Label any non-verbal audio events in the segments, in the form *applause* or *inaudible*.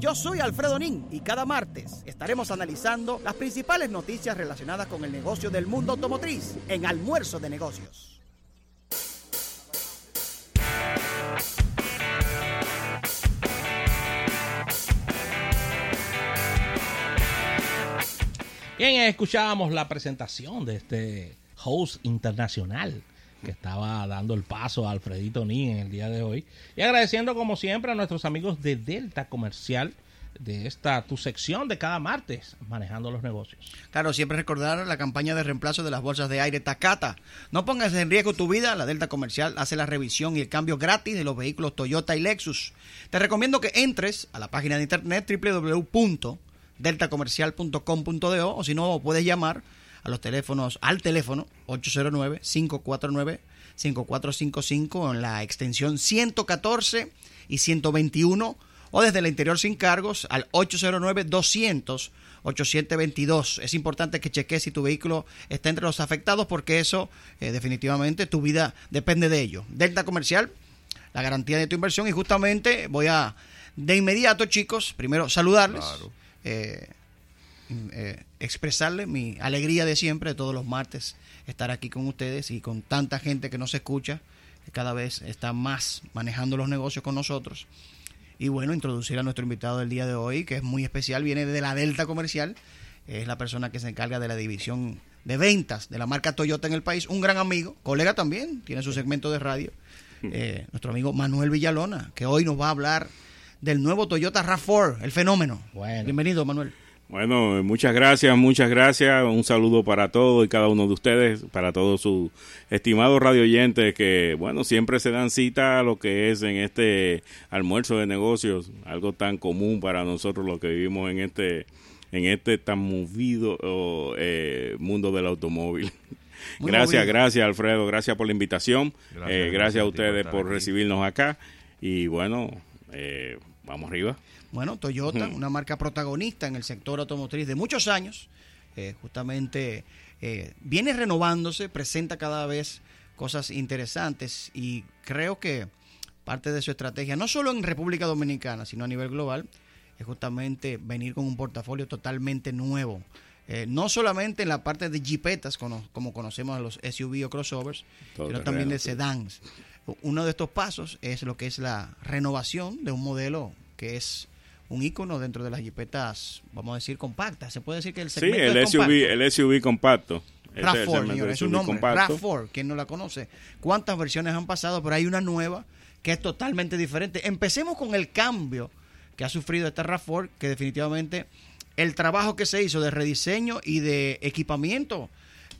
Yo soy Alfredo Nin y cada martes estaremos analizando las principales noticias relacionadas con el negocio del mundo automotriz en Almuerzo de Negocios. Bien, escuchábamos la presentación de este host internacional que estaba dando el paso a Alfredito Nin en el día de hoy. Y agradeciendo como siempre a nuestros amigos de Delta Comercial de esta tu sección de cada martes, manejando los negocios. Claro, siempre recordar la campaña de reemplazo de las bolsas de aire Takata. No pongas en riesgo tu vida, la Delta Comercial hace la revisión y el cambio gratis de los vehículos Toyota y Lexus. Te recomiendo que entres a la página de internet www.deltacomercial.com.do o si no puedes llamar a los teléfonos al teléfono 809 549 5455 en la extensión 114 y 121 o desde el interior sin cargos al 809-200-8722. Es importante que cheques si tu vehículo está entre los afectados porque eso eh, definitivamente tu vida depende de ello. Delta Comercial, la garantía de tu inversión y justamente voy a de inmediato chicos, primero saludarles. Eh, eh, expresarles mi alegría de siempre, de todos los martes, estar aquí con ustedes y con tanta gente que nos escucha, que cada vez está más manejando los negocios con nosotros. Y bueno, introducir a nuestro invitado del día de hoy, que es muy especial, viene de la Delta Comercial, es la persona que se encarga de la división de ventas de la marca Toyota en el país, un gran amigo, colega también, tiene su segmento de radio, eh, nuestro amigo Manuel Villalona, que hoy nos va a hablar del nuevo Toyota RAV4, el fenómeno. Bienvenido, Manuel. Bueno, muchas gracias, muchas gracias. Un saludo para todos y cada uno de ustedes, para todos sus estimados radio oyentes que, bueno, siempre se dan cita a lo que es en este almuerzo de negocios, algo tan común para nosotros los que vivimos en este en este tan movido eh, mundo del automóvil. gracias, gracias Alfredo, gracias por la invitación, gracias, eh, gracias a ustedes por recibirnos acá. Y bueno, eh, vamos arriba. Bueno, Toyota, una marca protagonista en el sector automotriz de muchos años, eh, justamente eh, viene renovándose, presenta cada vez cosas interesantes y creo que parte de su estrategia, no solo en República Dominicana, sino a nivel global, es justamente venir con un portafolio totalmente nuevo. Eh, no solamente en la parte de jipetas, como, como conocemos a los SUV o crossovers, sino también de sedans. Uno de estos pasos es lo que es la renovación de un modelo que es un icono dentro de las jipetas, vamos a decir, compactas. Se puede decir que el segmento sí, el SUV, el SUV compacto. RAV4, es un nombre, RAV4, quien no la conoce. ¿Cuántas versiones han pasado? Pero hay una nueva que es totalmente diferente. Empecemos con el cambio que ha sufrido este RAV4, que definitivamente el trabajo que se hizo de rediseño y de equipamiento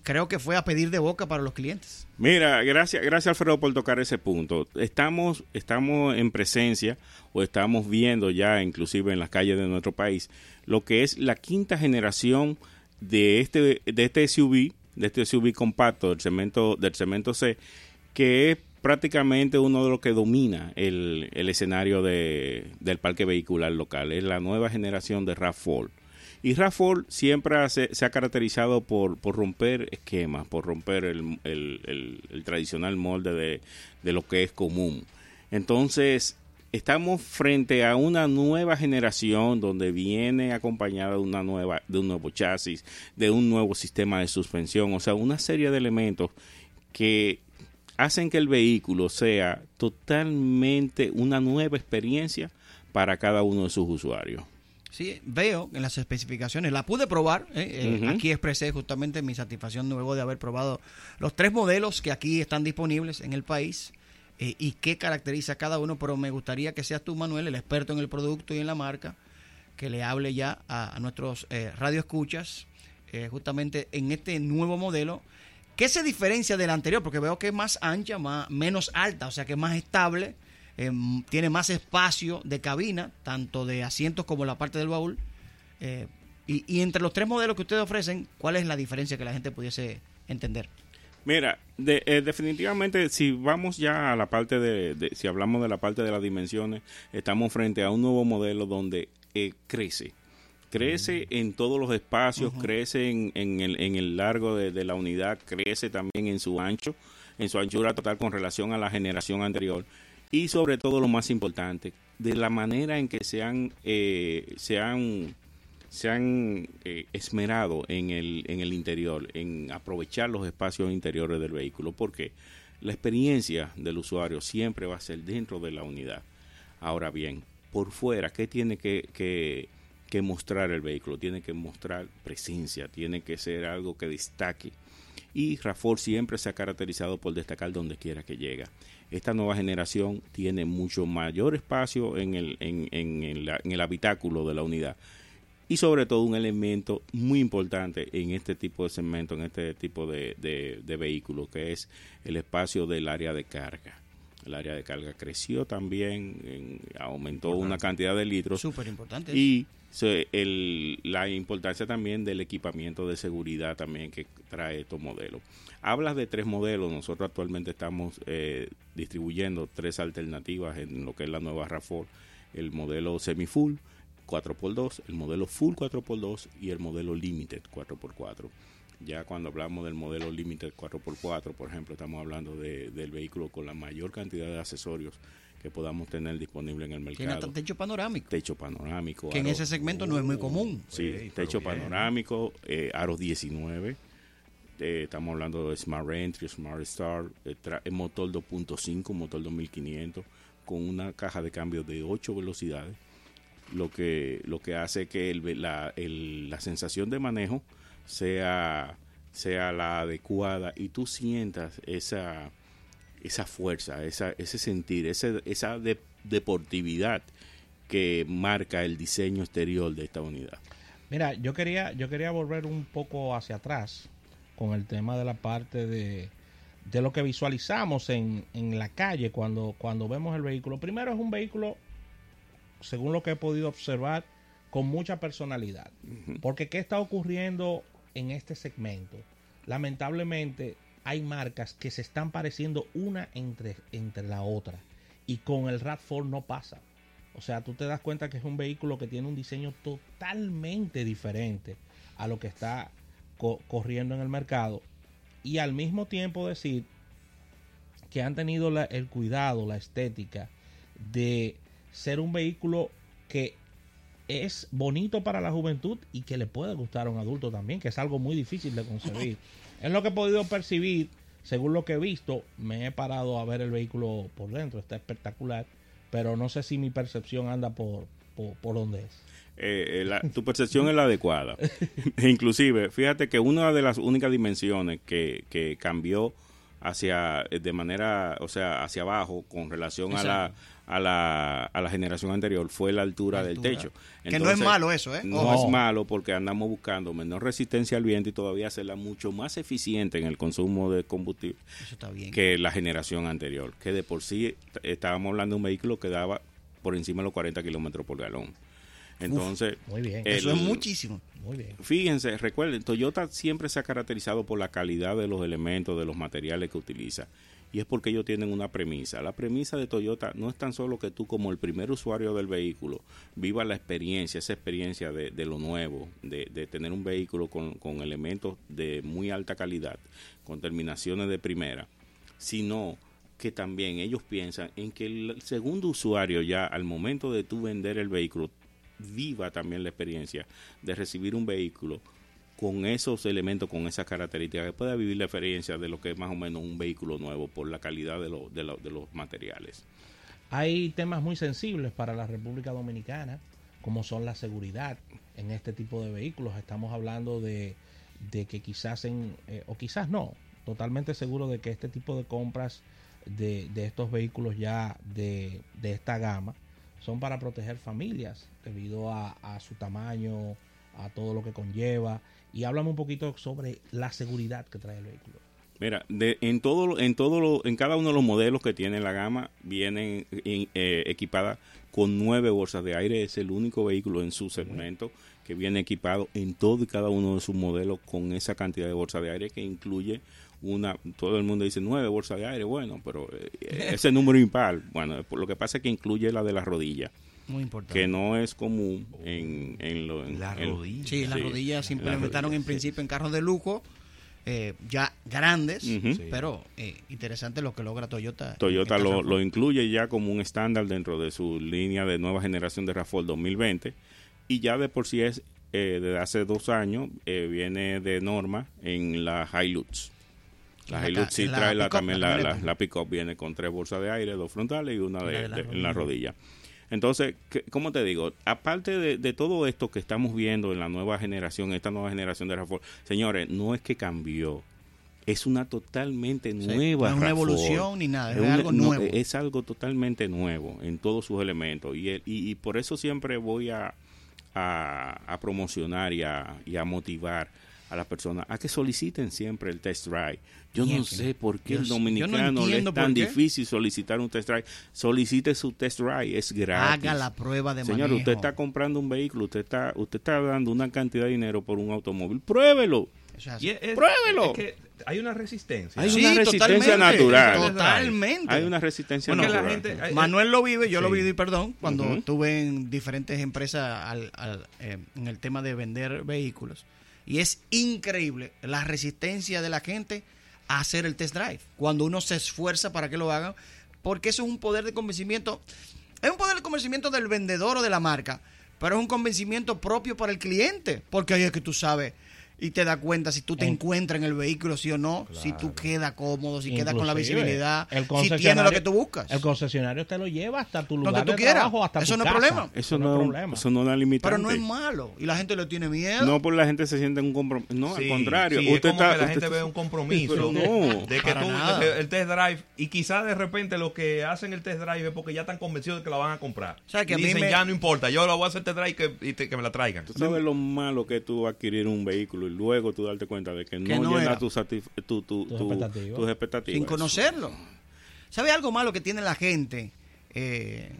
creo que fue a pedir de boca para los clientes. Mira, gracias, gracias Alfredo por tocar ese punto. Estamos, estamos en presencia o estamos viendo ya inclusive en las calles de nuestro país lo que es la quinta generación de este, de este SUV, de este SUV compacto del cemento, del cemento C, que es prácticamente uno de los que domina el, el escenario de, del parque vehicular local. Es la nueva generación de RAV4. Y Rafford siempre se, ha caracterizado por, romper esquemas, por romper el, el, tradicional molde de, de, lo que es común. Entonces, estamos frente a una nueva generación donde viene acompañada de, una nueva, de un nuevo chasis, de un nuevo sistema de suspensión, o sea, una serie de elementos que hacen que el vehículo sea totalmente una nueva experiencia para cada uno de sus usuarios. Sí, veo en las especificaciones, la pude probar, ¿eh? Eh, aquí expresé justamente mi satisfacción luego de haber probado los tres modelos que aquí están disponibles en el país eh, y qué caracteriza cada uno, pero me gustaría que seas tú, Manuel, el experto en el producto y en la marca, que le hable ya a, nuestros radioescuchas justamente en este nuevo modelo. ¿Qué se diferencia del anterior? Porque veo que es más ancha, más, menos alta, o sea que es más estable Em, tiene más espacio de cabina, tanto de asientos como la parte del baúl. Eh, y, entre los tres modelos que ustedes ofrecen, ¿cuál es la diferencia que la gente pudiese entender? Mira, eh, definitivamente si vamos ya a la parte de, si hablamos de la parte de las dimensiones, estamos frente a un nuevo modelo donde eh, crece. Crece en todos los espacios, crece en, el, en, el, largo de, de, la unidad, crece también en su ancho, en su anchura total con relación a la generación anterior y sobre todo lo más importante, de la manera en que se han, eh, se han, eh, esmerado en el, en el interior, en aprovechar los espacios interiores del vehículo, porque la experiencia del usuario siempre va a ser dentro de la unidad. Ahora bien, por fuera, ¿qué tiene que, que, que mostrar el vehículo? Tiene que mostrar presencia, tiene que ser algo que destaque y Rafor siempre se ha caracterizado por destacar donde quiera que llega. Esta nueva generación tiene mucho mayor espacio en el, en, en, el habitáculo de la unidad y sobre todo un elemento muy importante en este tipo de segmento, en este tipo de, de, vehículo, que es el espacio del área de carga. El área de carga creció también, aumentó una cantidad de litros. Súper importante. Y el, la importancia también del equipamiento de seguridad también que trae estos modelos. Hablas de tres modelos, nosotros actualmente estamos eh, distribuyendo tres alternativas en lo que es la nueva RAFOR, el modelo semi-full 4x2, el modelo full 4x2 y el modelo limited 4x4. Ya cuando hablamos del modelo Limited 4x4, por ejemplo, estamos hablando de, del vehículo con la mayor cantidad de accesorios que podamos tener disponible en el mercado. Tiene techo panorámico. Techo panorámico. Que en ese segmento no es muy común. Sí, techo panorámico, eh, aros 19. Eh, estamos hablando de Smart Entry, Smart Start, eh, motor 2.5, motor 2500, con una caja de cambio de 8 velocidades, lo que, lo que hace que el, la, el, la sensación de manejo sea, sea la adecuada y tú sientas esa esa fuerza, esa, ese sentir, ese, esa deportividad que marca el diseño exterior de esta unidad. Mira, yo quería, yo quería volver un poco hacia atrás con el tema de la parte de, de lo que visualizamos en, en la calle cuando, cuando vemos el vehículo. Primero es un vehículo, según lo que he podido observar, con mucha personalidad. Porque ¿qué está ocurriendo en este segmento? Lamentablemente hay marcas que se están pareciendo una entre, entre la otra. Y con el RAV4 no pasa. O sea, tú te das cuenta que es un vehículo que tiene un diseño totalmente diferente a lo que está corriendo en el mercado. Y al mismo tiempo decir que han tenido el cuidado, la estética de ser un vehículo que es bonito para la juventud y que le puede gustar a un adulto también, que es algo muy difícil de *laughs* concebir. Es lo que he podido percibir, según lo que he visto, me he parado a ver el vehículo por dentro, está espectacular, pero no sé si mi percepción anda por, por, donde es. Eh, eh, tu percepción es la adecuada. *laughs* Inclusive, fíjate que una de las únicas dimensiones que, que cambió hacia de manera, o sea, hacia abajo con relación a la a la, a la generación anterior fue la altura, del techo. que no es malo eso, ¿eh? No, es malo porque andamos buscando menor resistencia al viento y todavía hacerla mucho más eficiente en el consumo de combustible que la generación anterior. Que de por sí estábamos hablando de un vehículo que daba por encima de los 40 kilómetros por galón. Entonces, muy bien. eso es muchísimo. Muy bien. Fíjense, recuerden, Toyota siempre se ha caracterizado por la calidad de los elementos, de los materiales que utiliza y es porque ellos tienen una premisa. La premisa de Toyota no es tan solo que tú como el primer usuario del vehículo viva la experiencia, esa experiencia de, lo nuevo, de, tener un vehículo con, con, elementos de muy alta calidad, con terminaciones de primera, sino que también ellos piensan en que el segundo usuario ya al momento de tú vender el vehículo viva también la experiencia de recibir un vehículo con esos elementos, con esas características, que pueda vivir la experiencia de lo que es más o menos un vehículo nuevo por la calidad de, de, los materiales. Hay temas muy sensibles para la República Dominicana, como son la seguridad en este tipo de vehículos. Estamos hablando de, que quizás, en, eh, o quizás no, totalmente seguro de que este tipo de compras de, estos vehículos ya de, esta gama son para proteger familias debido a, a su tamaño, a todo lo que conlleva y háblame un poquito sobre la seguridad que trae el vehículo. Mira, de, en todo, en todo lo, en cada uno de los modelos que tiene la gama vienen eh, equipadas con nueve bolsas de aire. Es el único vehículo en su segmento que viene equipado en todo y cada uno de sus modelos con esa cantidad de bolsas de aire que incluye una. Todo el mundo dice nueve bolsas de aire, bueno, pero eh, ese número impar. Bueno, lo que pasa es que incluye la de la rodilla muy importante. Que no es común en, en, lo, la rodilla. Sí, las rodillas se implementaron en principio en carros de lujo eh, ya grandes, pero eh, interesante lo que logra Toyota. Toyota en esta lo, RAV4. lo incluye ya como un estándar dentro de su línea de nueva generación de RAV4 2020 y ya de por sí es eh, desde hace dos años eh, viene de norma en la Hilux. La La Hilux sí la trae la, también la la, la, camioneta. la pick-up viene con tres bolsas de aire, dos frontales y una de, de la de- en rodilla. la rodilla. Entonces, ¿qué- ¿cómo te digo? Aparte de, de todo esto que estamos viendo en la nueva generación, esta nueva generación de RAV4, señores, no es que cambió, es una totalmente Sí, nueva no es una RAV4. evolución ni nada, es algo no, nuevo. es algo totalmente nuevo en todos sus elementos. Y, el- y, y por eso siempre voy a, a, a promocionar y a, y a motivar a las personas a que soliciten siempre el test drive. Yo no sé por qué el no dominicano le es tan difícil solicitar un test drive. Solicite su test drive, es gratis. Haga la prueba de Señor, manejo. usted está comprando un vehículo, usted está, usted está dando una cantidad de dinero por un automóvil. Pruébelo. Y es- es- ¡Pruébelo! es que hay una resistencia. Hay Sí, una resistencia totalmente, natural. Totalmente. Hay una resistencia la natural. gente- hay- Manuel lo vive, yo lo Sí. viví, perdón, cuando Ujú. estuve en diferentes empresas al- al, eh, en el tema de vender vehículos. Y es increíble la resistencia de la gente a hacer el test drive. Cuando uno se esfuerza para que lo hagan, porque eso es un poder de convencimiento. Es un poder de convencimiento del vendedor o de la marca, pero es un convencimiento propio para el cliente. Porque ahí es que tú sabes y te das cuenta si tú te En- encuentras en el vehículo, sí o no, si tú quedas cómodo, si quedas con la Inclusive, visibilidad, el si tiene lo que tú buscas. El concesionario te lo lleva hasta tu lugar Donde tú de quieras. trabajo, hasta Eso tu no es casa. problema. Eso no, no, es problema. eso no es una limitante. Pero no es malo. Y la gente le tiene miedo. No, por la gente se siente en un compromiso. No, Sí, al contrario. sí, es usted como está, que la usted gente está- ve un compromiso Pero no. de que tú el test drive y quizás de repente los que hacen el test drive es porque ya están convencidos de que la van a comprar. O sea, que y a mí dicen me- ya no importa, yo la voy a hacer test drive y que, y te- que me la traigan. Tú sabes lo malo que es tú adquirir un vehículo y luego tú darte cuenta de que no, Que no llena era. tu satisf- tu- tu- Tus expectativas. tus expectativas. sin conocerlo. ¿Sabe algo malo que tiene la gente? Eh,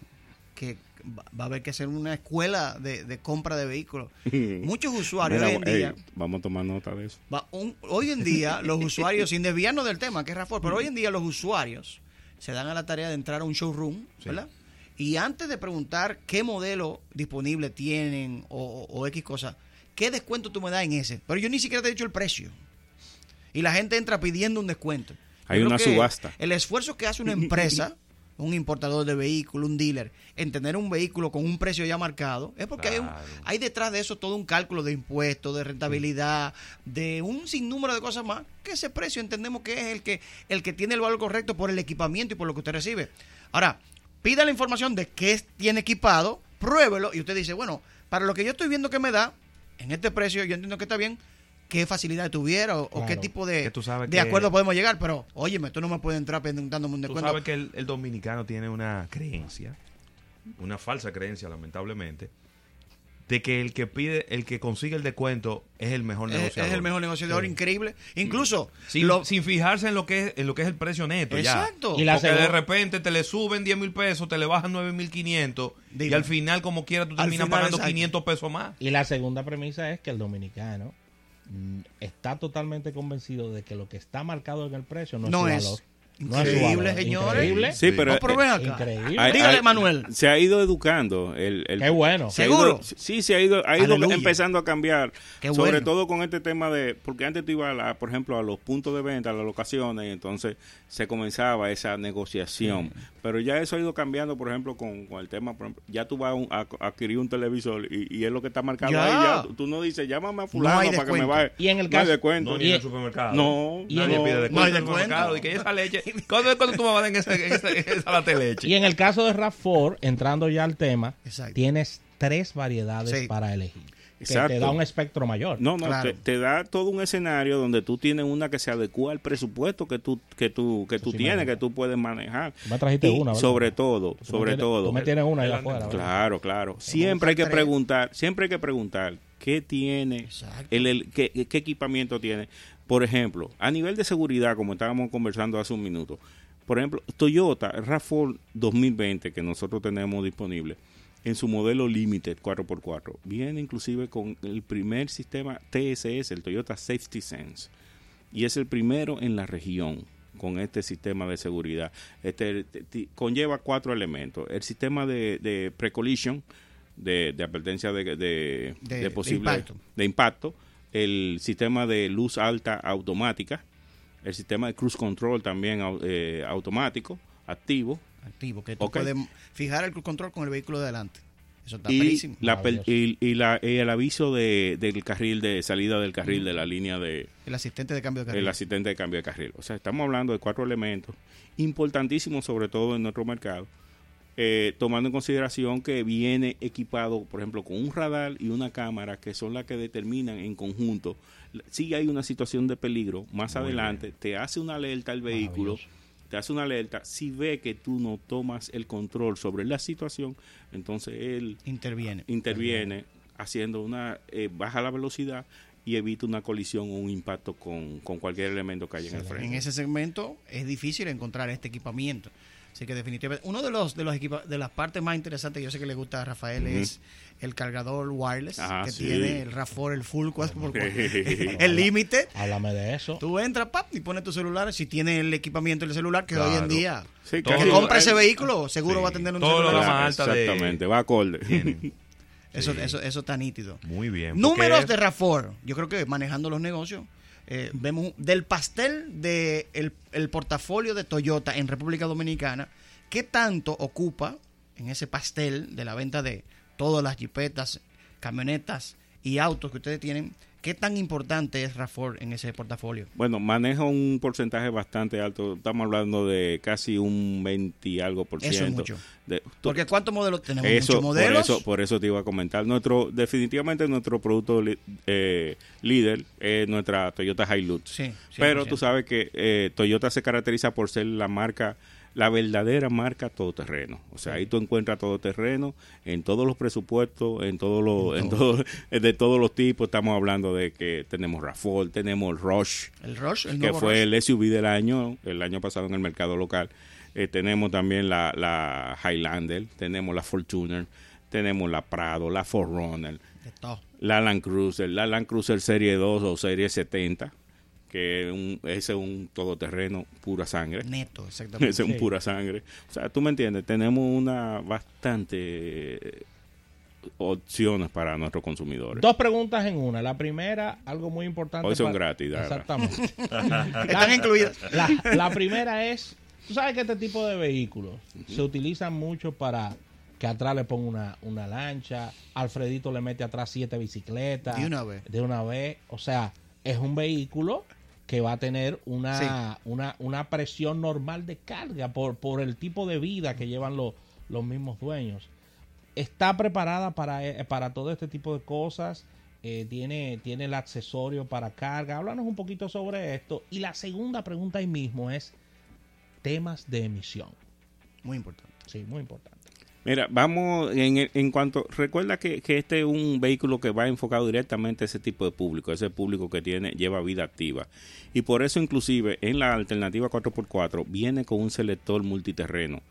que va a haber que hacer una escuela de, de compra de vehículos. *laughs* Muchos usuarios Mira, hoy en ey, día, vamos a tomar nota de eso. va- un- hoy en día los usuarios, sin desviarnos del tema, que es Rafael, pero hoy en día los usuarios se dan a la tarea de entrar a un showroom, ¿verdad? Y antes de preguntar qué modelo disponible tienen o, o- o X cosa, ¿qué descuento tú me das en ese? Pero yo ni siquiera te he dicho el precio. Y la gente entra pidiendo un descuento. Hay Yo una subasta. El esfuerzo que hace una empresa, *laughs* un importador de vehículos, un dealer, en tener un vehículo con un precio ya marcado, es porque hay, un- hay detrás de eso todo un cálculo de impuestos, de rentabilidad, de un sinnúmero de cosas más, que ese precio entendemos que es el que, el que tiene el valor correcto por el equipamiento y por lo que usted recibe. Ahora, pida la información de qué tiene equipado, pruébelo y usted dice, bueno, para lo que yo estoy viendo que me da, en este precio yo entiendo que está bien, qué facilidad tuviera o, o qué tipo de, tú de acuerdo podemos llegar, pero óyeme, tú no me puedes entrar preguntándome un Tú descuento. sabes que el, el dominicano tiene una creencia, una falsa creencia, lamentablemente, de que el que pide, el que consigue el descuento es el mejor negociador. es el mejor negociador, Sí. increíble. Incluso, Sin, lo- sin fijarse en lo que es en lo que es el precio neto ya. Exacto. Y la Porque de repente te le suben 10 mil pesos, te le bajan 9 mil 500 y al final como quiera tú terminas pagando exacto. 500 pesos más. Y la segunda premisa es que el dominicano mm, está totalmente convencido de que lo que está marcado en el precio no, No es su valor. Es su Increíble, señores. Increíble. Sí, pero No, pero ven acá. Increíble. Hay- Dígale, hay- Manuel. Se ha ido educando. El, el- Qué bueno. se ¿Seguro? ido- sí, se ha ido, ha ido Aleluya. empezando a cambiar. Qué sobre bueno. todo con este tema de. Porque antes tú ibas, a la- por ejemplo, a los puntos de venta, a las locaciones, y entonces se comenzaba esa negociación. Pero ya eso ha ido cambiando, por ejemplo, con, con el tema. Por ejemplo, ya tú vas a, un- a- a adquirir un televisor y, y es lo que está marcado Ya. ahí. Ya, tú, no dices, llámame a Fulano para que me descuento. vaya. Y en el No hay caso- descuento. No, ni en el supermercado. No, y Nadie en- pide no hay descuento descuento. Y que esa leche. *laughs* ¿Cuándo, cuándo tú me vas a dar en esa, en esa, en esa lata de leche? Y en el caso de RAV4, entrando ya al tema, Exacto. tienes tres variedades Sí. para elegir. Que te da un espectro mayor. No, no, Claro. te, te da todo un escenario donde tú tienes una que se adecua al presupuesto que tú que tú que tú sí tienes, que tú puedes manejar. Me trajiste Y una, ¿verdad? sobre todo, Tú sobre tienes- todo. Tú me tienes una allá afuera. ¿verdad? Claro, claro. Siempre hay que preguntar, siempre hay que preguntar qué tiene, el, el- qué, qué equipamiento tiene. Por ejemplo, a nivel de seguridad, como estábamos conversando hace un minuto, por ejemplo, Toyota RAV4 2020 que nosotros tenemos disponible en su modelo Limited 4x4, viene inclusive con el primer sistema TSS, el Toyota Safety Sense, y es el primero en la región con este sistema de seguridad. Este te- te- conlleva cuatro elementos. El sistema de, de pre-collision, de, de advertencia de, de, posible de impacto. de impacto, el sistema de luz alta automática, el sistema de cruise control también eh, automático, activo. Activo, que tú puedes fijar el cruise control con el vehículo de adelante. Eso está y, la y la- y el aviso de, del carril de salida del carril de la línea de El asistente de cambio de carril. el asistente de cambio de carril. O sea, estamos hablando de cuatro elementos importantísimos, sobre todo en nuestro mercado, eh, tomando en consideración que viene equipado, por ejemplo, con un radar y una cámara que son las que determinan en conjunto si hay una situación de peligro. Más Muy adelante te hace una alerta al vehículo. Te hace una alerta. Si ve que tú no tomas el control sobre la situación, entonces él Interviene. interviene haciendo una eh, baja la velocidad y evita una colisión o un impacto con, con cualquier elemento que haya en el En frente. ese segmento es difícil encontrar este equipamiento. Así que definitivamente, uno de los de los equipa- de las partes más interesantes, yo sé que le gusta a Rafael, es el cargador wireless Ah, que sí. tiene el RAV4, el full quad, por- *laughs* el límite. Háblame de eso. Tú entras, pap, y pones tu celular. Si tiene el equipamiento del celular, que hoy en día, Sí, Todo que compra ese eh, vehículo, seguro Sí. va a tener un Todo lo celular. más alta de- Exactamente, va acorde. Tienen. *laughs* Eso, Sí. eso, eso está nítido. Muy bien. Números porque- de RAV4. Yo creo que manejando los negocios, eh, vemos del pastel del el, el portafolio de Toyota en República Dominicana, ¿qué tanto ocupa en ese pastel de la venta de todas las jipetas, camionetas y autos que ustedes tienen? ¿Qué tan importante es RAV4 en ese portafolio? Bueno, maneja un porcentaje bastante alto. Estamos hablando de casi un 20 y algo por Eso es ciento. mucho. De- Porque ¿cuántos modelos tenemos? eso, muchos modelos. Por eso, por eso te iba a comentar. Nuestro, definitivamente nuestro producto eh, líder es nuestra Toyota Hilux. Sí, Pero 100%. tú sabes que eh, Toyota se caracteriza por ser la marca, la verdadera marca todoterreno. O sea, ahí tú encuentras todoterreno en todos los presupuestos, en todos los, en todo, *laughs* de todos los tipos. Estamos hablando de que tenemos Rafol, tenemos el Rush, el Rush, el que fue Rush. el SUV del año, el año pasado en el mercado local. Eh, tenemos también la, la Highlander, tenemos la Fortuner, tenemos la Prado, la Forerunner, la Land Cruiser, la Land Cruiser Serie 2 o Serie 70, que es un, ese es un todoterreno pura sangre. Neto, exactamente. *laughs* Ese es un Sí. pura sangre. O sea, tú me entiendes, tenemos una bastante eh, opciones para nuestros consumidores. Dos preguntas en una. La primera, algo muy importante. Hoy son para- gratis, Dara. Exactamente. *laughs* Están incluidas. La, la primera es, tú sabes que este tipo de vehículos se utilizan mucho para que atrás le ponga una, una lancha, Alfredito le mete atrás siete bicicletas. De una vez. De una vez. O sea, es un vehículo que va a tener una, una, una presión normal de carga por, por el tipo de vida que llevan los, los mismos dueños. Está preparada para, eh, para todo este tipo de cosas. eh, tiene, tiene el accesorio para carga. Háblanos un poquito sobre esto. Y la segunda pregunta ahí mismo es temas de emisión. Muy importante. Sí, muy importante. Mira, vamos en, en cuanto, recuerda que, que este es un vehículo que va enfocado directamente a ese tipo de público, ese público que tiene lleva vida activa. Y por eso inclusive en la alternativa 4x4 viene con un selector multiterreno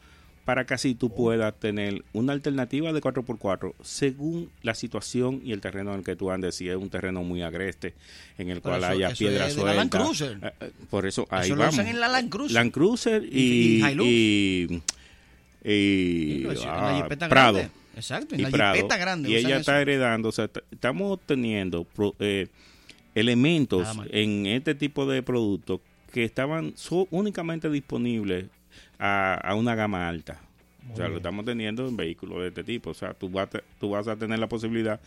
para que así tú puedas tener una alternativa de 4x4 según la situación y el terreno en el que tú andes. Si es un terreno muy agreste, en el cual eso- haya eso piedra la Land suelta. Cruiser. Eh, eh, Por eso ahí Eso lo vamos. usan en la Land Cruiser. Land Cruiser Y- y, y. y, Sí, ah, Prado grande. Exacto, en y la Prado. grande. y ella eso. está heredando, o sea, estamos obteniendo pro- eh, elementos en este tipo de productos que estaban so- únicamente disponibles a, a una gama alta. Muy o sea, bien. lo estamos teniendo en vehículos de este tipo. O sea, tú vas, tú vas a tener la posibilidad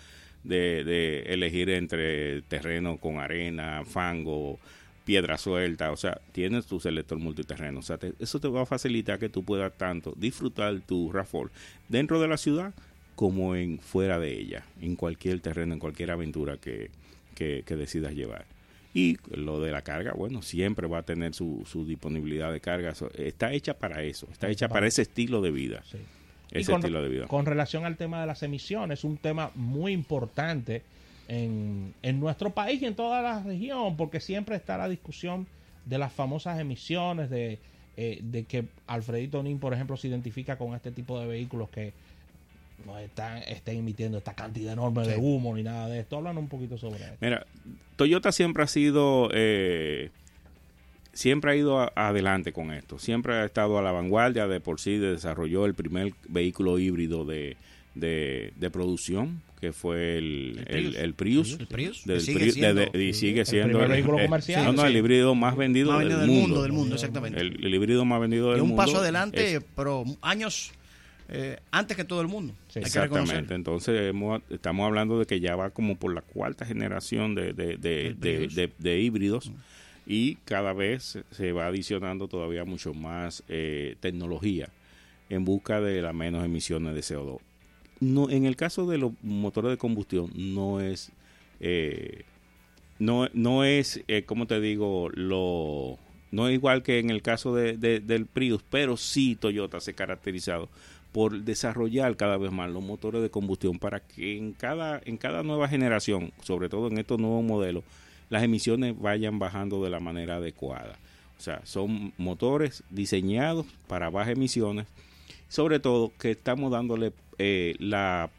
de, de elegir entre terreno con arena, fango, piedra suelta. O sea, tienes tu selector multiterreno. O sea, te- eso te va a facilitar que tú puedas tanto disfrutar tu RAV4 dentro de la ciudad como en fuera de ella, en cualquier terreno, en cualquier aventura que, que, que decidas llevar. Y lo de la carga, bueno, siempre va a tener su, su disponibilidad de carga. Está hecha para eso, está hecha para ese estilo de vida. Sí. Ese con, estilo de vida. con relación al tema de las emisiones, un tema muy importante en, en nuestro país y en toda la región, porque siempre está la discusión de las famosas emisiones, de, eh, de que Alfredito Nin, por ejemplo, se identifica con este tipo de vehículos que no están, estén emitiendo esta cantidad enorme de humo ni nada de esto. Hablan un poquito sobre esto. Mira, Toyota siempre ha sido, eh, siempre ha ido a- adelante con esto. Siempre ha estado a la vanguardia. De por sí desarrolló el primer vehículo híbrido de, de, de producción que fue el, El el, Prius. el Prius. El Prius, del que sigue Prius- siendo- de- de- y sigue el siendo primer vehículo comercial. no, no, el híbrido más vendido, Más del, vendido mundo. del mundo, del mundo, exactamente. El, el híbrido más vendido del Es un mundo. paso adelante, es- pero años eh, antes que todo el mundo. Sí. Hay que. Exactamente, entonces hemos- estamos hablando de que ya va como por la cuarta generación de, de, de, El de- Prius. de- de híbridos y cada vez se va adicionando todavía mucho más eh, tecnología en busca de las menos emisiones de CO2. No, en el caso de los motores de combustión no es eh, no, no es, eh, como te digo, lo no es igual que en el caso de, de- del Prius, pero sí Toyota se ha caracterizado por desarrollar cada vez más los motores de combustión para que en cada, en cada nueva generación, sobre todo en estos nuevos modelos, las emisiones vayan bajando de la manera adecuada. O sea, son motores diseñados para bajas emisiones, sobre todo que estamos dándole eh, la,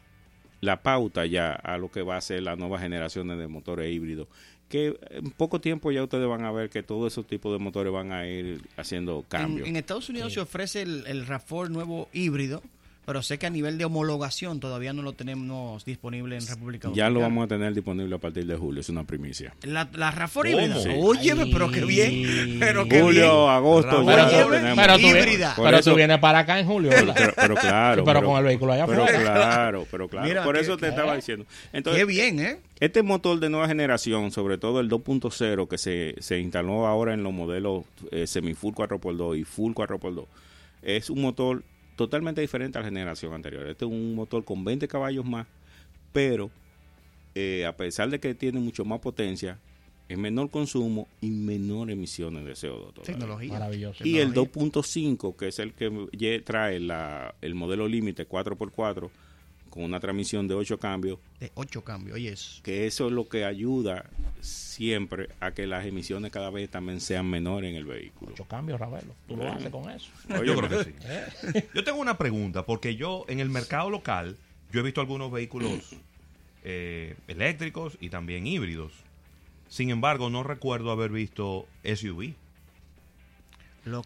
la pauta ya a lo que va a ser las nuevas generaciones de motores híbridos que en poco tiempo ya ustedes van a ver que todos esos tipos de motores van a ir haciendo En, cambios. en Estados Unidos Sí. se ofrece el, el RAV4 nuevo híbrido, pero sé que a nivel de homologación todavía no lo tenemos disponible en República Ya Dominicana. lo vamos a tener disponible a partir de julio, es una primicia. La, la RAV4 ¿Cómo? híbrida. Sí. Óyeme, pero qué bien. Pero qué Julio, bien. agosto, ya lo tenemos. Pero tú, Híbrida. pero eso- tú vienes para acá en julio, pero, pero claro. Sí, pero con el vehículo allá pero afuera. claro, pero claro. Mira, Por qué- eso te qué- estaba diciendo. Entonces, Qué bien, ¿eh? Este motor de nueva generación, sobre todo el 2.0 que se, se instaló ahora en los modelos eh, semi-full 4x2 y full 4x2, es un motor totalmente diferente a la generación anterior. Este es un motor con 20 caballos más, pero eh, a pesar de que tiene mucho más potencia, es menor consumo y menor emisiones de CO2. todavía. Tecnología. Maravilloso. Y el Tecnología. 2.5, que es el que trae la, el modelo límite 4x4, con una transmisión de 8 cambios, De ocho cambios, oye eso. que eso es lo que ayuda siempre a que las emisiones cada vez también sean menores en el vehículo. Muchos cambios, Ravelo. Tú lo haces con eso. Yo creo que sí. *laughs* Yo tengo una pregunta, porque yo en el mercado local, yo he visto algunos vehículos *clears throat* eh, eléctricos y también híbridos. Sin embargo, no recuerdo haber visto SUV.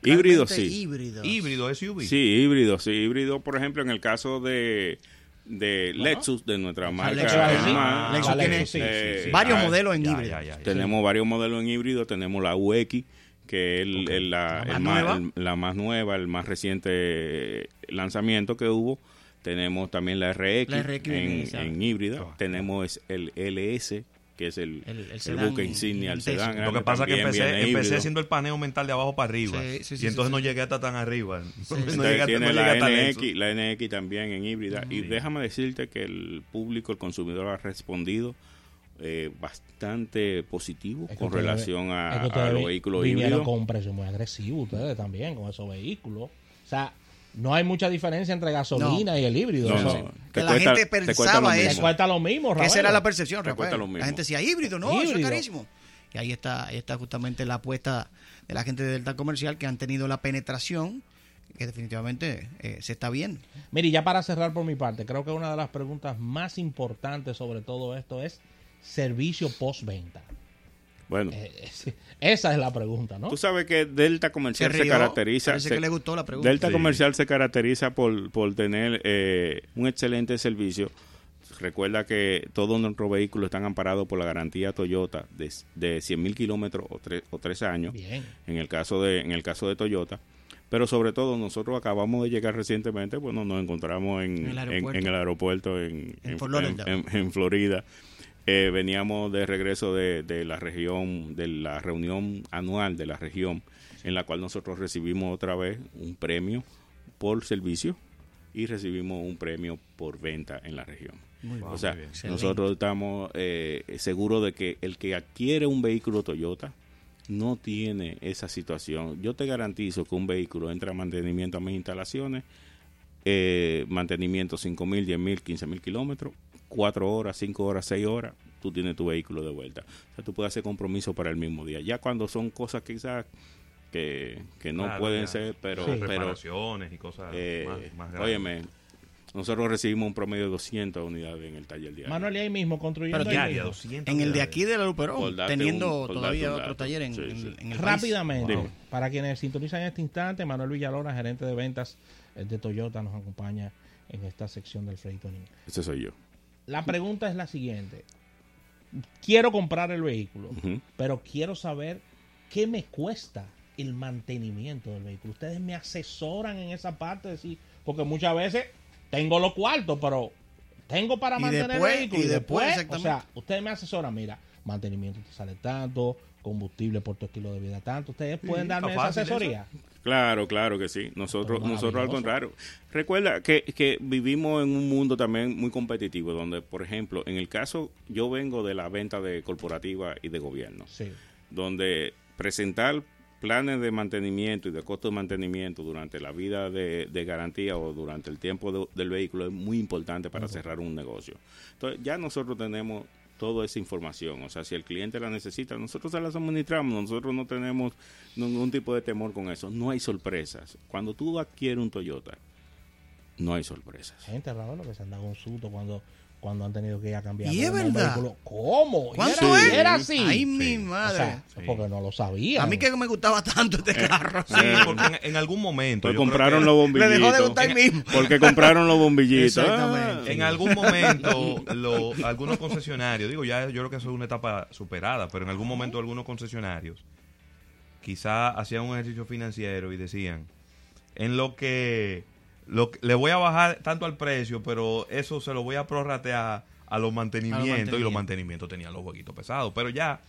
Híbrido, sí. Híbrido. Híbrido SUV. Sí, híbrido, sí, híbrido, por ejemplo, en el caso de, de Lexus, de nuestra marca. Lexus, tiene sí, eh, sí. Varios ah, modelos en Ya, híbrido. ya, ya, ya. Tenemos varios modelos en híbrido, tenemos la UX, que es el- el- la, La el más más- nueva. el- la más nueva, el más reciente eh, lanzamiento que hubo. Tenemos también la RX, La RX viene en, en híbrida. Oh, tenemos el LS, que es el, El- el buque insignia, el sedán. Lo que pasa es que empecé, empecé haciendo el paneo mental de abajo para arriba. Sí, sí, sí, y entonces sí, no sí. llegué hasta tan arriba. *laughs* sí. No llegué hasta- tiene no la llegué NX, Lexus. la NX también en híbrida. Y déjame decirte que el público, el consumidor ha respondido eh, bastante positivo Es que con relación a, es que a los vehículos híbridos. con un precio muy agresivo ustedes también con esos vehículos. O sea, no hay mucha diferencia entre gasolina y el híbrido. No, no, Que te la cuesta- gente te pensaba Te eso. cuesta lo mismo, Ravelo. Esa era la percepción, Te Rafael. lo mismo. La gente decía híbrido, no, eso es Híbrido. carísimo. Y ahí está, ahí está justamente la apuesta de la gente de Delta Comercial que han tenido la penetración que definitivamente eh, se está bien. Mire, y ya para cerrar por mi parte, creo que una de las preguntas más importantes sobre todo esto es servicio postventa. Bueno, Eh, es- esa es la pregunta, ¿no? tú sabes que Delta Comercial Se caracteriza. parece se- que le gustó la pregunta. Delta Sí. Comercial se caracteriza por, por tener eh, un excelente servicio. Recuerda que todos nuestros vehículos están amparados por la garantía Toyota de, de 100 mil kilómetros o tres, o tres años. Bien. en el caso de en el caso de Toyota pero sobre todo nosotros acabamos de llegar recientemente bueno nos encontramos en, En el aeropuerto. en aeropuerto en- en Florida Eh, veníamos de regreso de, de la región de la reunión anual de la región en la cual nosotros recibimos otra vez un premio por servicio y recibimos un premio por venta en la región Muy Wow, o sea, muy bien. Excelente. nosotros estamos eh, seguros de que el que adquiere un vehículo Toyota no tiene esa situación. Yo te garantizo que un vehículo entra a mantenimiento a mis instalaciones, eh, mantenimiento 5 mil, 10 mil, 15 mil kilómetros, 4 horas, 5 horas, 6 horas, tú tienes tu vehículo de vuelta. O sea, tú puedes hacer compromiso para el mismo día. Ya cuando son cosas quizás que, que no Claro, pueden ya. ser, pero... Sí. pero reparaciones y cosas eh, más, más grandes. óyeme, nosotros recibimos un promedio de 200 unidades en el taller diario. Manuel, y ahí mismo construyendo. Pero. 200 En el de aquí de la Luperón, teniendo un- todavía otro taller en, Sí, en- sí. en el país. Rápidamente, para quienes sintonizan en este instante, Manuel Villalona, gerente de ventas de Toyota, nos acompaña en esta sección del Freddy Tonín. Ese soy yo. La pregunta es la siguiente. Quiero comprar el vehículo, pero quiero saber qué me cuesta el mantenimiento del vehículo. Ustedes me asesoran en esa parte, decir, porque muchas veces tengo los cuartos, pero tengo para Y mantener después, el vehículo. y Y después, después, o exactamente. sea, ustedes me asesoran, mira, mantenimiento te sale tanto, combustible por tu estilo de vida tanto. Ustedes pueden Sí, darme esa eso. asesoría. Claro, claro que sí. Nosotros, nosotros al contrario. Recuerda que, que vivimos en un mundo también muy competitivo, donde, por ejemplo, en el caso, yo vengo de la venta de corporativa y de gobierno, Sí. donde presentar planes de mantenimiento y de costo de mantenimiento durante la vida de, de garantía o durante el tiempo de- del vehículo es muy importante para cerrar un negocio. Entonces, ya nosotros tenemos toda esa información. O sea, si el cliente la necesita, nosotros se la suministramos. Nosotros no tenemos ningún tipo de temor con eso. No hay sorpresas. Cuando tú adquieres un Toyota, no hay sorpresas. Gente, Raúl, que se han dado un susto cuando, cuando han tenido que ir a cambiar. ¿Y es verdad? vehículo. ¿Cómo? ¿Y ¿Cuánto era? Era así. Ay, Sí. mi O madre. sea, Sí. porque no lo sabía. a mí que me gustaba tanto este carro. Sí, porque en, en algún momento. Yo compraron los Le bombillitos. dejó de gustar ahí mismo. Porque compraron los bombillitos. Exactamente. Ah. En algún momento, lo- algunos concesionarios, digo, ya yo creo que eso es una etapa superada, pero en algún momento algunos concesionarios quizá hacían un ejercicio financiero y decían, en lo que, lo le voy a bajar tanto al precio, pero eso se lo voy a prorratear a los mantenimientos y los mantenimientos. mantenimientos tenían los jueguitos pesados. Pero ya,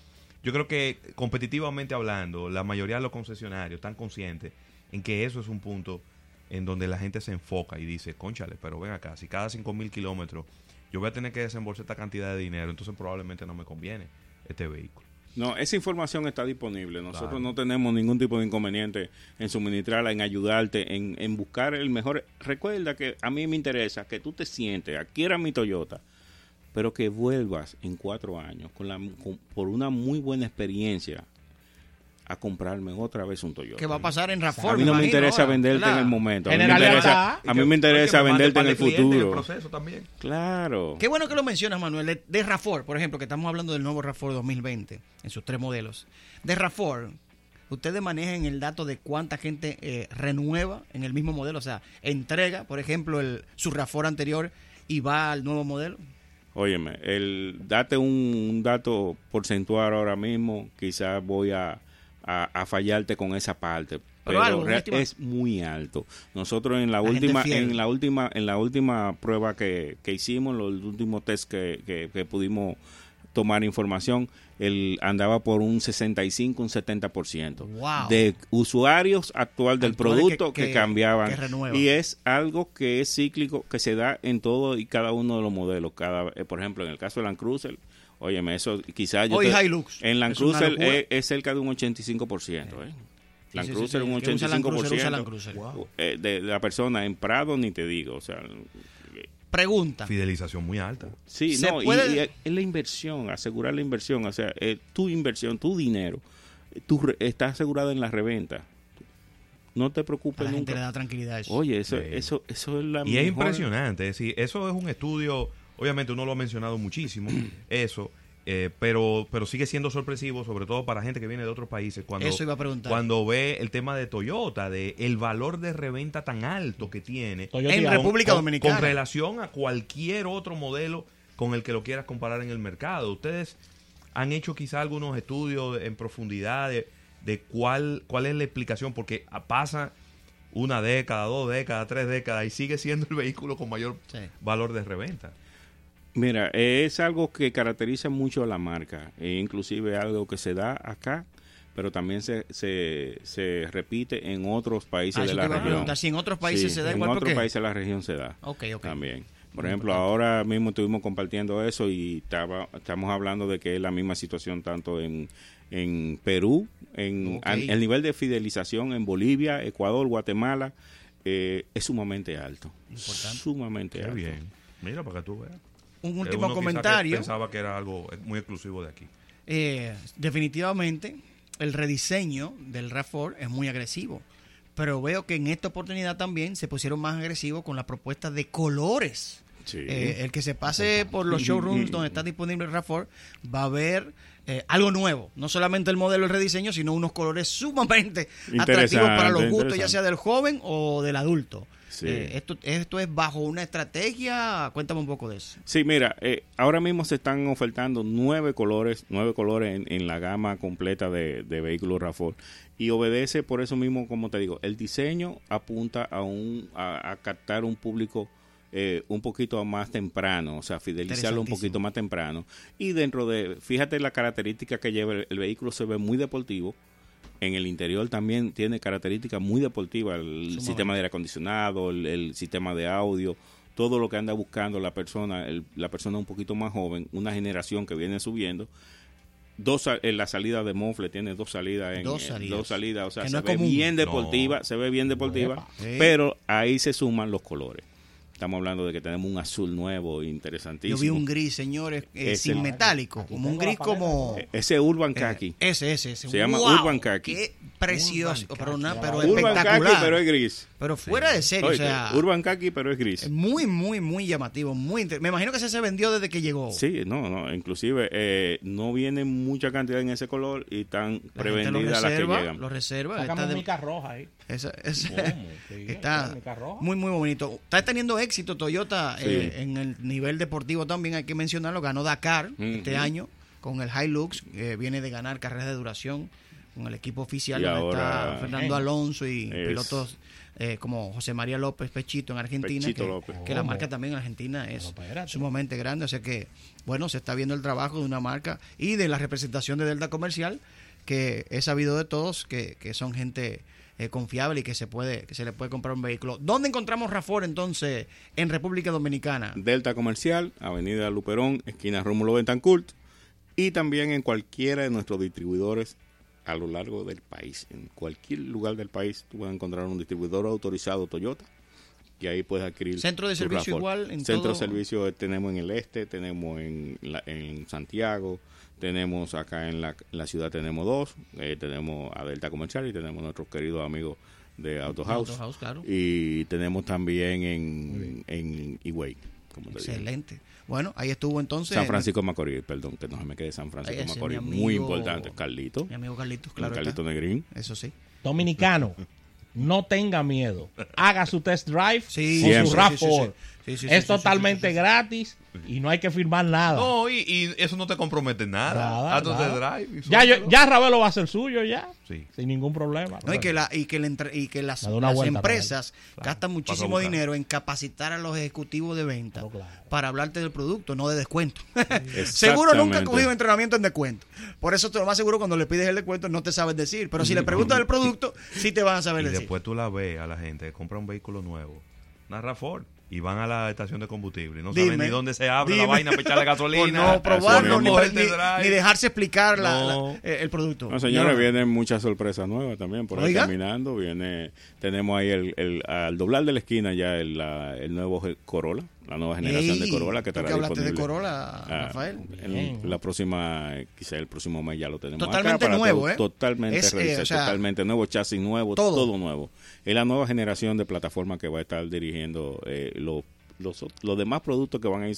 yo creo que competitivamente hablando, la mayoría de los concesionarios están conscientes en que eso es un punto en donde la gente se enfoca y dice, conchale, pero ven acá, si cada 5 mil kilómetros yo voy a tener que desembolsar esta cantidad de dinero, entonces probablemente no me conviene este vehículo. No, esa información está disponible. Nosotros Claro. no tenemos ningún tipo de inconveniente en suministrarla, en ayudarte, en, en buscar el mejor. Recuerda que a mí me interesa que tú te sientes, adquiera mi Toyota, pero que vuelvas en cuatro años con la, con- por una muy buena experiencia a comprarme otra vez un Toyota. ¿Qué va a pasar en Rafor? a mí no me interesa ahora, venderte en el momento. A mí me interesa, Lealtad. a mí me interesa venderte en el futuro. proceso también. Claro. Qué bueno que lo mencionas, Manuel. De, de Rafor, por ejemplo, que estamos hablando del nuevo Rafor 2020, en sus tres modelos. De Rafor, ustedes manejan el dato de cuánta gente eh, renueva en el mismo modelo, o sea, entrega, por ejemplo, el, su Rafor anterior y va al nuevo modelo. Óyeme, el, date un, un dato porcentual ahora mismo, quizás voy a, a, a fallarte con esa parte, pero, algo, es muy alto. Nosotros en la, última, en la última, en la última prueba que, que hicimos, los últimos test que, que, que pudimos tomar información, él andaba por un 65, un 70% Wow. de usuarios actual del Actuales producto que- que, que- cambiaban. y es algo que es cíclico, que se da en todo y cada uno de los modelos. Cada, eh, por ejemplo, en el caso de Land Cruiser, óyeme, eso quizás... yo Hoy te- Hilux. En Land Cruiser es, es cerca de un 85%. ¿eh? Land Cruiser sí, un el que usa Land Cruiser, usa 85%. Land Cruiser. eh, de, la persona en Prado ni te digo, o sea... Pregunta. Fidelización muy alta. Sí, Se no, y- puede- y, es la inversión, asegurar la inversión, o sea, eh, tu inversión, tu dinero, tú re- estás asegurado en la reventa. No te A preocupes la gente nunca. le da tranquilidad eso. Oye, eso, Sí. eso, eso es la Y es impresionante, es decir, eso es un estudio, obviamente uno lo ha mencionado muchísimo, *clears throat* eso, eh, pero, pero sigue siendo sorpresivo, sobre todo para gente que viene de otros países, cuando, Eso iba a preguntar. cuando ve el tema de Toyota, de el valor de reventa tan alto que tiene Toyota En República Audi. República con, Dominicana. con relación a cualquier otro modelo con el que lo quieras comparar en el mercado. Ustedes han hecho quizá algunos estudios en profundidad de, de cuál, cuál es la explicación, porque pasa una década, dos décadas, tres décadas y sigue siendo el vehículo con mayor Sí. valor de reventa. Mira, es algo que caracteriza mucho a la marca, e inclusive algo que se da acá, pero también se, se, se repite en otros países Ah, de la región. si en otros países Sí, se da en igual, ¿por otros países de la región se da. Ok, ok. También. Por Muy ejemplo, importante. ahora mismo estuvimos compartiendo eso y estaba, estamos hablando de que es la misma situación tanto en, en Perú, en a- el nivel de fidelización en Bolivia, Ecuador, Guatemala, eh, es sumamente alto. Importante. Sumamente Qué alto. bien. Mira para que tú veas. Un Que último uno quizá que comentario. pensaba que era algo muy exclusivo de aquí. Eh, definitivamente, el rediseño del RAV4 es muy agresivo. Pero veo que en esta oportunidad también se pusieron más agresivos con la propuesta de colores. Sí. Eh, el que se pase por los showrooms donde está disponible el RAV4 va a ver eh, algo nuevo. No solamente el modelo, el rediseño, sino unos colores sumamente atractivos para los gustos, ya sea del joven o del adulto. Sí. Eh, esto, ¿Esto es bajo una estrategia? Cuéntame un poco de eso. Sí, mira, eh, ahora mismo se están ofertando nueve colores, nueve colores en, en la gama completa de, de vehículos RAFOR y obedece por eso mismo, como te digo, el diseño apunta a un a, a captar un público eh, un poquito más temprano, o sea, fidelizarlo un poquito más temprano y dentro de, fíjate la característica que lleva el, el vehículo se ve muy deportivo. En el interior también tiene características muy deportivas, el Sumamente. sistema de aire acondicionado, el, el sistema de audio, todo lo que anda buscando la persona, el- la persona un poquito más joven, una generación que viene subiendo. Dos, en la salida de Mofle tiene dos salidas en Dos eh, salidas. dos salidas, o sea, se ve común. bien No. deportiva, se ve bien deportiva, pero ahí se suman los colores. Estamos hablando de que tenemos un azul nuevo, interesantísimo. Yo vi un gris, señores, eh, sin el- metálico, como un gris como... Ese Urban eh, Khaki. ese, ese, ese. Se llama ¡Wow! Urban Khaki. Qué precioso, Urban pero, una- pero Urban espectacular. Khaki, pero es gris. Pero fuera de serio, o Oíste, sea, Urban Khaki, pero es gris. muy, muy, muy llamativo, muy inter- Me imagino que ese se vendió desde que llegó. Sí, no, no, inclusive eh, no viene mucha cantidad en ese color y están La prevendidas las que llegan. lo reserva. Está de- mica roja ahí. esa- esa-. Sí, *laughs* está roja. muy, muy bonito. Está teniendo éxito Toyota Sí. eh, en el nivel deportivo también, hay que mencionarlo. Ganó Dakar este año con el Hilux, eh, viene de ganar carreras de duración con el equipo oficial. Y donde ahora- está Fernando Alonso y Es- pilotos eh, como José María López Pechito en Argentina, Pechito que, López. que la ¿Cómo? marca también en Argentina es sumamente grande. O sea que, bueno, se está viendo el trabajo de una marca y de la representación de Delta Comercial, que he sabido de todos que, que son gente eh, confiable y que se puede que se le puede comprar un vehículo. ¿Dónde encontramos Rafor entonces en República Dominicana? Delta Comercial, Avenida Luperón, esquina Rómulo Betancourt y también en cualquiera de nuestros distribuidores a lo largo del país. En cualquier lugar del país tú vas a encontrar un distribuidor autorizado Toyota y ahí puedes adquirir. Centro de servicio RAV4. igual en Centro todo- de servicio eh, tenemos en el este, tenemos en, la- en Santiago, tenemos acá en la, la ciudad tenemos dos, eh, tenemos a Delta Comercial y tenemos nuestros queridos amigos de Auto House. Auto House, claro. Y tenemos también en, en Higüey, como te digo. Bueno, ahí estuvo entonces San Francisco de Macorís, perdón, que no se me quede San Francisco Macorís. amigo- Muy importante, Carlito. mi amigo Carlitos, Claro, claro. Carlito está. Negrín. Eso sí. Dominicano, no tenga miedo. Haga su test drive Sí, con Siempre. su sí, RAV4. sí, sí. Sí, sí, sí, es sí, totalmente sí, sí. gratis y no hay que firmar nada. No, y, y eso no te compromete nada. Nada, drive. y Ya, yo, ya Ravelo va a ser suyo ya. Sí. Sin ningún problema. No, y que, la, y que, entre- y que las, empresas Claro, gastan muchísimo dinero en capacitar a los ejecutivos de venta Claro, claro. para hablarte del producto, no de descuento. *laughs* Seguro nunca Exactamente. cogido entrenamiento en descuento. Por eso te lo más seguro cuando le pides el descuento no te saben decir. Pero si le preguntas del producto, sí te van a saber Y decir. después tú la ves a la gente que compra un vehículo nuevo, una RAV4, y van a la estación de combustible. No Dime, saben ni dónde se abre dime. la vaina para echarle *laughs* gasolina. Por no probarlo, ni, dejarse explicar la- No. la- eh, el producto. No, señores, vienen muchas sorpresas nuevas también por ahí Oiga. caminando. Viene, tenemos ahí el, el- al doblar de la esquina ya el, la- el nuevo Corolla, la nueva generación de Corolla que estará hablaste de. Corolla, Ah, Rafael. en la próxima, quizá el próximo mes ya lo tenemos. Totalmente acá nuevo, todo- ¿eh? Totalmente Es, eh, realizado, o sea, totalmente nuevo, chasis nuevo, todo. todo. nuevo. Es la nueva generación de plataforma que va a estar dirigiendo eh, lo- los, los demás productos que van a ir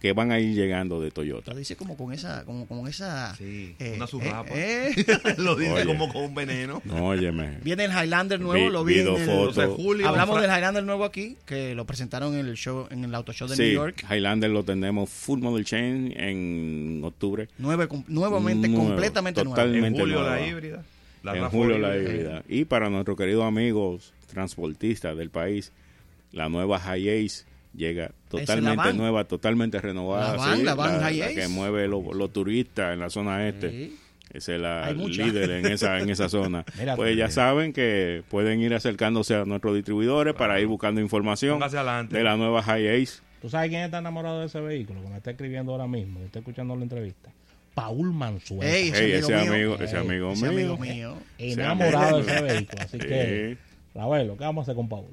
que van a ir llegando de Toyota. Lo dice como con esa, como con esa. Sí, eh, una eh, surrapa. eh. *laughs* Lo dice Oye. como con un veneno. No, óyeme. Viene el Highlander nuevo, Vi- lo vi vi en dos el- fotos. O sea, Julio, Hablamos del Highlander nuevo aquí, que lo presentaron en el show, en el auto show de Sí, New York. Highlander lo tenemos full model chain en octubre. Nueve, nuevamente, Nuevo, completamente nuevo. totalmente. En julio nueva. la híbrida. La en RAV4 julio la híbrida. Y para nuestros queridos amigos transportistas del país, la nueva Hi-Ace llega la totalmente nueva, totalmente renovada. La van, sí, la van Hi-Ace. que mueve los turistas en la zona este. Sí. Esa es la líder en esa, en esa zona. *laughs* Mira, pues ya saben que pueden ir acercándose a nuestros distribuidores para ir buscando información de la nueva Hi-Ace. ¿Tú sabes quién está enamorado de ese vehículo? Que me está escribiendo ahora mismo, que está escuchando la entrevista. Paul Mansueto. Ey, ese amigo mío. amigo, ese amigo Ese mío. amigo mío. enamorado de ese ese vehículo. Así que, Ravelo, ¿qué vamos a hacer con Paul?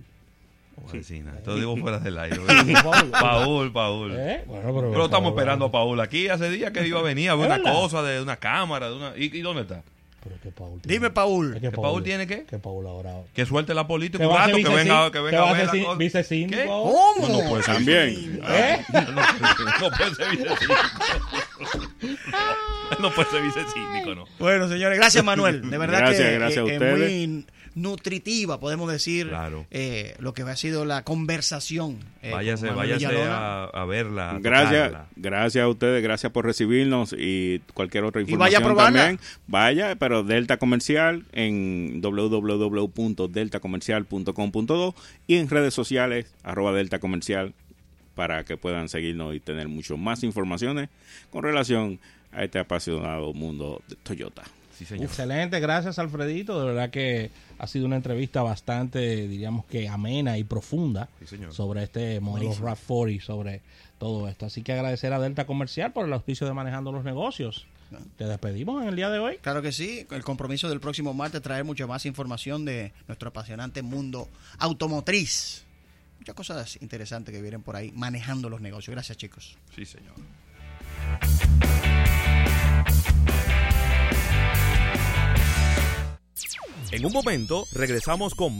Lo *laughs* digo fuera del aire. Paul. *laughs* Paul, Paul. ¿Eh? Bueno, pero, Pero estamos pero- esperando a Paul aquí hace días que iba a venir a ver ¿Es una cosa de una cámara. De una... ¿Y, y dónde está? Pero que Paul tiene- Dime, Paul. ¿Que Paul tiene qué? Que Paul ahora. Que suelte la política Que un va a rato, ser que venga, que venga a ver la cosa. ¿Qué? ¿Cómo? No, no puede ser También. ¿Eh? No puede ser vicecíndico. *laughs* No puede ser vicecíndico, no. Bueno, señores, gracias Manuel. De verdad Gracias, que gracias a eh, es ustedes. muy, nutritiva, podemos decir, Claro. eh, lo que ha sido la conversación. eh, váyase con a, a verla. a Gracias, tocarla. gracias a ustedes, gracias por recibirnos y cualquier otra Y información vaya a probarla. también. Vaya, pero Delta Comercial en www.deltacomercial.com.do y en redes sociales arroba Delta Comercial para que puedan seguirnos y tener mucho más informaciones con relación a este apasionado mundo de Toyota. Sí, señor. Excelente, gracias Alfredito. De verdad que ha sido una entrevista bastante, diríamos que amena y profunda Sí, señor. sobre este modelo RAV4 y sobre todo esto. Así que agradecer a Delta Comercial por el auspicio de Manejando los Negocios. Te despedimos en el día de hoy. Claro que sí, el compromiso del próximo martes traer mucha más información de nuestro apasionante mundo automotriz. Muchas cosas interesantes que vienen por ahí manejando los negocios. Gracias chicos. Sí, señor. En un momento regresamos con más